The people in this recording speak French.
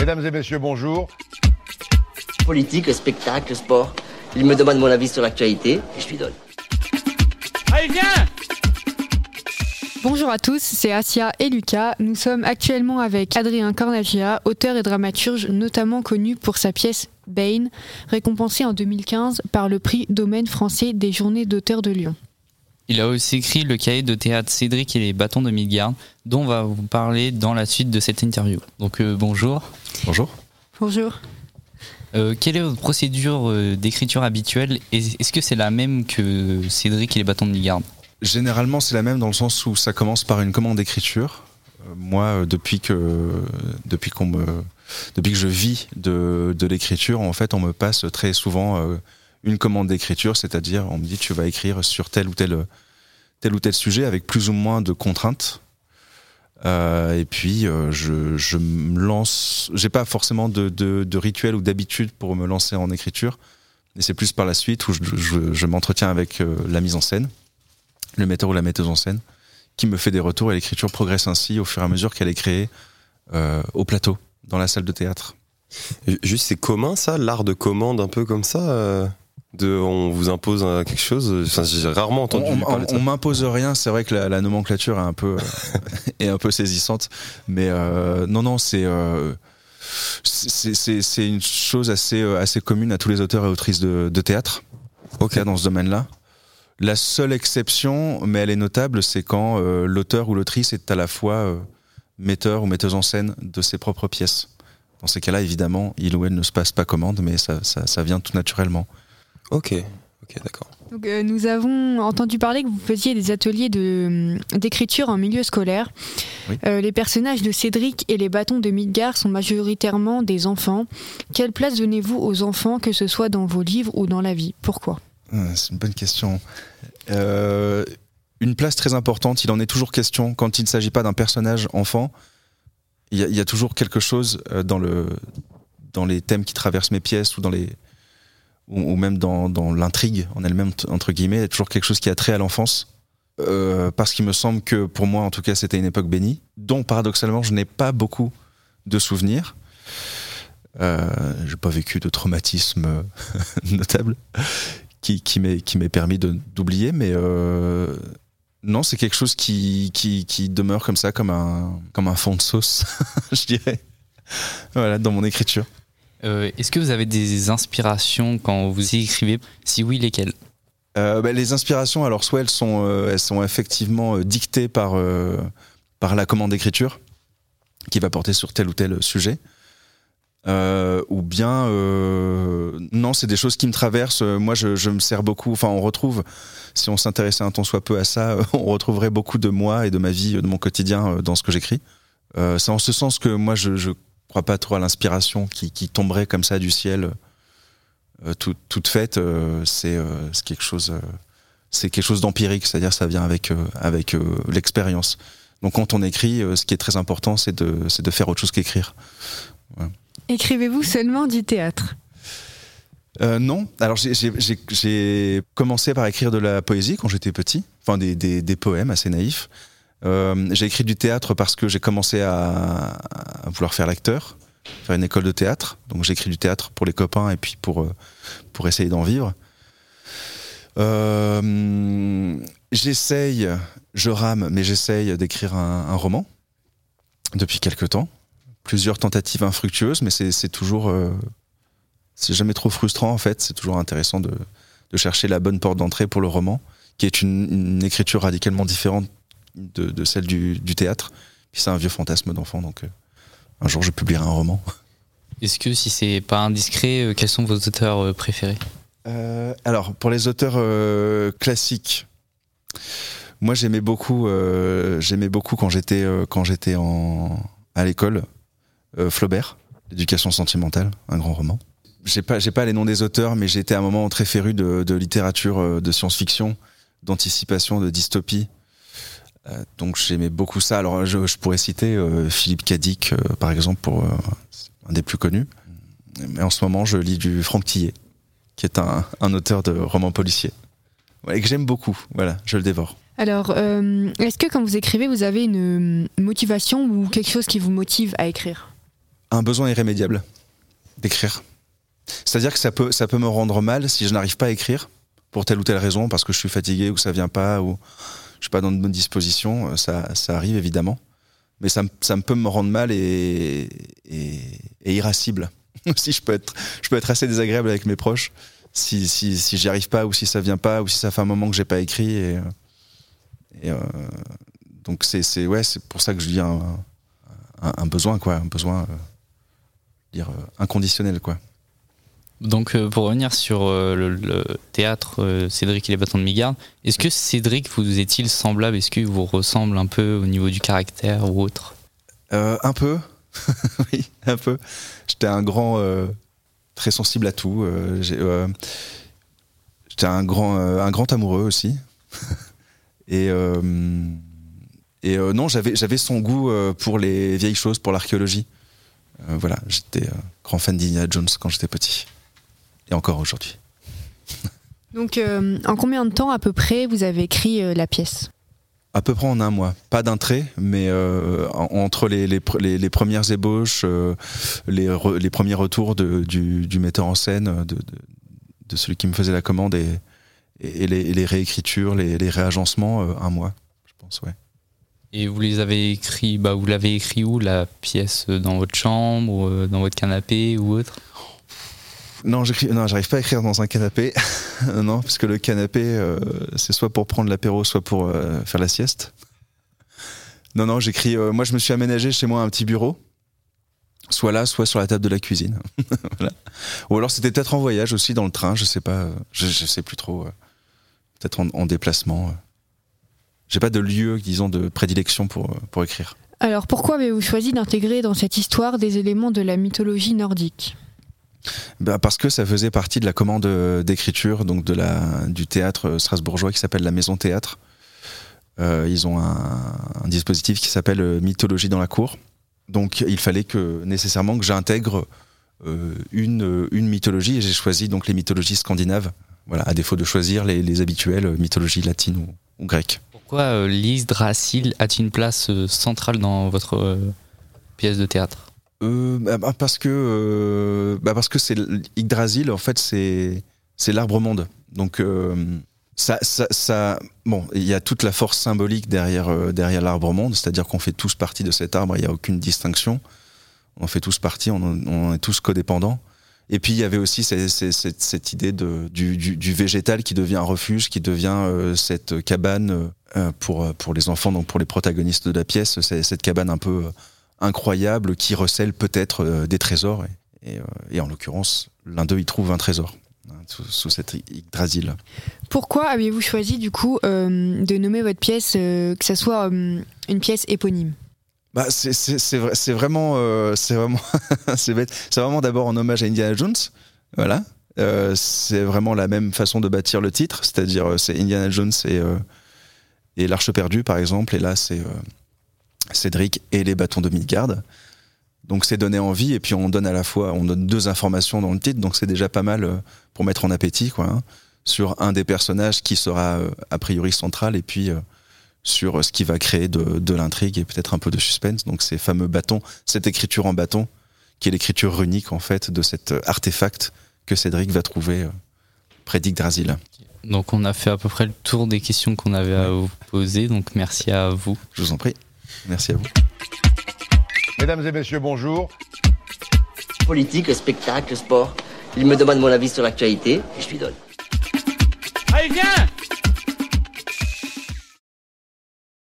Mesdames et messieurs, bonjour. Politique, le spectacle, le sport. Il me demande mon avis sur l'actualité et je lui donne. Allez, viens Bonjour à tous, c'est Asia et Lucas. Nous sommes actuellement avec Adrien Cornagia, auteur et dramaturge notamment connu pour sa pièce Bane, récompensée en 2015 par le prix Domaine français des Journées d'auteurs de Lyon. Il a aussi écrit le cahier de théâtre Cédric et les bâtons de Midgard, dont on va vous parler dans la suite de cette interview. Donc euh, bonjour. Bonjour. Bonjour. Euh, quelle est votre procédure euh, d'écriture habituelle? Est-ce que c'est la même que Cédric et les bâtons de Midgard? Généralement, c'est la même dans le sens où ça commence par une commande d'écriture. Moi, depuis que depuis qu'on me depuis que je vis de, de l'écriture, en fait, on me passe très souvent euh, une commande d'écriture, c'est-à-dire on me dit tu vas écrire sur tel ou tel tel ou tel sujet avec plus ou moins de contraintes. Euh, et puis euh, je, je me lance. J'ai pas forcément de, de, de rituel ou d'habitude pour me lancer en écriture, mais c'est plus par la suite où je, je, m'entretiens avec euh, la mise en scène, le metteur ou la metteuse en scène, qui me fait des retours et l'écriture progresse ainsi au fur et à mesure qu'elle est créée euh, au plateau, dans la salle de théâtre. Juste, c'est commun ça, l'art de commande un peu comme ça euh, de, On vous impose euh, quelque chose enfin, J'ai rarement entendu on, parler on, on m'impose rien, c'est vrai que la, la nomenclature est un peu, euh, est un peu saisissante, mais euh, non, non, c'est euh, c'est- une chose assez, assez commune à tous les auteurs et autrices de, de théâtre, Ok. dans ce domaine-là. La seule exception, mais elle est notable, c'est quand euh, l'auteur ou l'autrice est à la fois metteur ou metteuse en scène de ses propres pièces. Dans ces cas-là, évidemment, il ou elle ne se passe pas commande, mais ça, ça, ça vient tout naturellement. Ok, ok, d'accord. Donc, euh, nous avons entendu parler que vous faisiez des ateliers de, d'écriture en milieu scolaire. Oui. Euh, les personnages de Cédric et les bâtons de Midgard sont majoritairement des enfants. Quelle place donnez-vous aux enfants, que ce soit dans vos livres ou dans la vie? Pourquoi? Euh, C'est une bonne question. Euh, une place très importante, il en est toujours question quand il ne s'agit pas d'un personnage enfant. Il y, y a toujours quelque chose dans, le, dans les thèmes qui traversent mes pièces ou, dans les, ou, même dans, dans l'intrigue en elle-même, entre guillemets. Il toujours quelque chose qui a trait à l'enfance. Euh, parce qu'il me semble que pour moi, en tout cas, c'était une époque bénie, dont paradoxalement, je n'ai pas beaucoup de souvenirs. Euh, j'ai pas vécu de traumatisme euh, notable qui, qui m'est permis d'oublier mais euh, non c'est quelque chose qui, qui qui demeure comme ça comme un comme un fond de sauce je dirais voilà dans mon écriture Euh, Est-ce que vous avez des inspirations quand vous écrivez? Si oui, lesquelles? Euh, bah, les inspirations alors soit elles sont euh, effectivement dictées par par la commande d'écriture qui va porter sur tel ou tel sujet ou bien non c'est des choses qui me traversent. Moi je, me sers beaucoup enfin on retrouve si on s'intéressait un tant soit peu à ça on retrouverait beaucoup de moi et de ma vie de mon quotidien dans ce que j'écris. C'est en ce sens que moi je crois pas trop à l'inspiration qui, qui tomberait comme ça du ciel euh, tout- toute faite euh, c'est euh, quelque chose euh, c'est quelque chose d'empirique c'est-à-dire ça vient avec euh, avec euh, l'expérience donc quand on écrit euh, ce qui est très important c'est de c'est de faire autre chose qu'écrire Écrivez-vous seulement du théâtre? Euh, non. Alors j'ai- commencé par écrire de la poésie quand j'étais petit, enfin des, des, des poèmes assez naïfs. Euh, j'ai écrit du théâtre parce que j'ai commencé à, vouloir faire l'acteur, faire une école de théâtre. Donc j'ai écrit du théâtre pour les copains et puis pour, euh, pour essayer d'en vivre. Euh, j'essaye, je rame, mais j'essaye d'écrire un, roman depuis quelque temps. Plusieurs tentatives infructueuses, mais c'est toujours c'est jamais trop frustrant en fait. C'est toujours intéressant de, de chercher la bonne porte d'entrée pour le roman, qui est une écriture radicalement différente de, de celle du, du théâtre. Puis c'est un vieux fantasme d'enfant, donc euh, un jour je publierai un roman. Est-ce que si c'est pas indiscret, euh, quels sont vos auteurs euh, préférés? Euh, alors pour les auteurs euh, classiques, moi j'aimais beaucoup, euh, j'aimais beaucoup quand j'étais quand j'étais en à l'école Flaubert, l'éducation sentimentale, un grand roman. J'ai pas j'ai pas les noms des auteurs, mais j'étais à un moment très féru de, de littérature de science-fiction, d'anticipation, de dystopie. Euh, donc j'aimais beaucoup ça. Alors je, je pourrais citer euh, Philippe Cadic euh, par exemple pour un des plus connus. Mais en ce moment je lis du Franck Tillet qui est un, un auteur de romans policiers. Ouais, et que j'aime beaucoup, voilà, je le dévore. Alors, euh, est-ce que quand vous écrivez, vous avez une motivation ou quelque chose qui vous motive à écrire? Un besoin irrémédiable d'écrire. C'est-à-dire que ça peut, ça peut me rendre mal si je n'arrive pas à écrire pour telle ou telle raison, parce que je suis fatigué ou ça vient pas ou je suis pas dans de bonnes dispositions. Ça, ça arrive évidemment, mais ça, ça peut me rendre mal et, irascible. Aussi, je peux être, je peux être assez désagréable avec mes proches si, si, si j'y arrive pas ou si ça vient pas ou si ça fait un moment que j'ai pas écrit. Et, euh, euh, donc c'est, ouais, pour ça que je dis un, un, besoin quoi, un besoin euh, dire euh, inconditionnel quoi. Donc euh, pour revenir sur euh, le, théâtre euh, Cédric et les bâtons de Migarde, est-ce que Cédric vous est-il semblable? Est-ce qu'il vous ressemble un peu au niveau du caractère ou autre? Un peu, oui, un peu. J'étais un grand, très sensible à tout. J'étais un grand, un grand amoureux aussi. et non, j'avais, son goût pour les vieilles choses, pour l'archéologie. Voilà, j'étais grand fan d'Indiana Jones quand j'étais petit. Et encore aujourd'hui. Donc, euh, en combien de temps à peu près vous avez écrit euh, la pièce? À peu près en un mois. Pas d'un trait, mais euh, en- entre les, les, pr- les- les premières ébauches, euh, les, re- les premiers retours de- du, du metteur en scène, de, de, de celui qui me faisait la commande, et, et, les, et les réécritures, les, les réagencements, euh, un mois, je pense, ouais. Et vous les avez écrits, bah vous l'avez écrit où la pièce dans votre chambre, ou, dans votre canapé ou autre? Non, j'arrive pas à écrire dans un canapé. non, parce que le canapé, euh, c'est soit pour prendre l'apéro, soit pour euh, faire la sieste. Non, non, j'écris. euh, moi, je me suis aménagé chez moi un petit bureau, soit là, soit sur la table de la cuisine. Ou alors c'était peut-être en voyage aussi dans le train, je sais pas, je, je sais plus trop. peut-être en, en déplacement. J'ai pas de lieu, disons, de prédilection pour, pour écrire. Alors, pourquoi avez-vous choisi d'intégrer dans cette histoire des éléments de la mythologie nordique? Bah, parce que ça faisait partie de la commande euh, d'écriture donc de la du théâtre euh, strasbourgeois qui s'appelle la Maison Théâtre. Euh, ils ont un, dispositif qui s'appelle Mythologie dans la cour. Donc il fallait que nécessairement que j'intègre une une mythologie et j'ai choisi donc les mythologies scandinaves. Voilà, à défaut de choisir les, les habituelles mythologies latines ou, ou grecques. Pourquoi euh, a-t-il une place centrale dans votre pièce de théâtre? Euh, bah, parce que euh, bah, parce que c'est Yggdrasil en fait c'est c'est l'arbre monde. Donc euh, ça, ça, bon il y a toute la force symbolique derrière derrière l'arbre monde c'est-à-dire qu'on fait tous partie de cet arbre il y a aucune distinction. On fait tous partie on, est tous codépendants. Et puis il y avait aussi cette, idée de, du, végétal qui devient un refuge qui devient cette cabane pour pour les enfants donc pour les protagonistes de la pièce cette cabane un peu incroyable qui recèle peut-être euh, des trésors. Et, et, euh, et en l'occurrence, l'un d'eux y trouve un trésor hein, sous, sous cette Yggdrasil. Pourquoi avez-vous choisi du coup euh, de nommer votre pièce euh, que ça soit euh, une pièce éponyme? Bah, c'est c'est- c'est vrai- c'est vraiment, c'est vraiment, c'est bête. C'est vraiment d'abord en hommage à Indiana Jones, voilà. C'est vraiment la même façon de bâtir le titre, c'est-à-dire c'est Indiana Jones et, et l'Arche perdue par exemple, et là c'est Cédric et les bâtons de Midgard. Donc c'est donné envie et puis on donne à la fois, on donne deux informations dans le titre, donc c'est déjà pas mal euh, pour mettre en appétit quoi, hein, sur un des personnages qui sera euh, a priori central et puis euh, sur ce qui va créer de, de l'intrigue et peut-être un peu de suspense. Donc ces fameux bâtons, cette écriture en bâton, qui est l'écriture runique en fait de cet artefact que Cédric va trouver euh, près d'Yggdrasil. Donc on a fait à peu près le tour des questions qu'on avait à vous poser, donc merci à vous. Je vous en prie. Merci à vous. Mesdames et messieurs, bonjour. Politique, spectacle, sport. Il me demande mon avis sur l'actualité et je lui donne. Allez, viens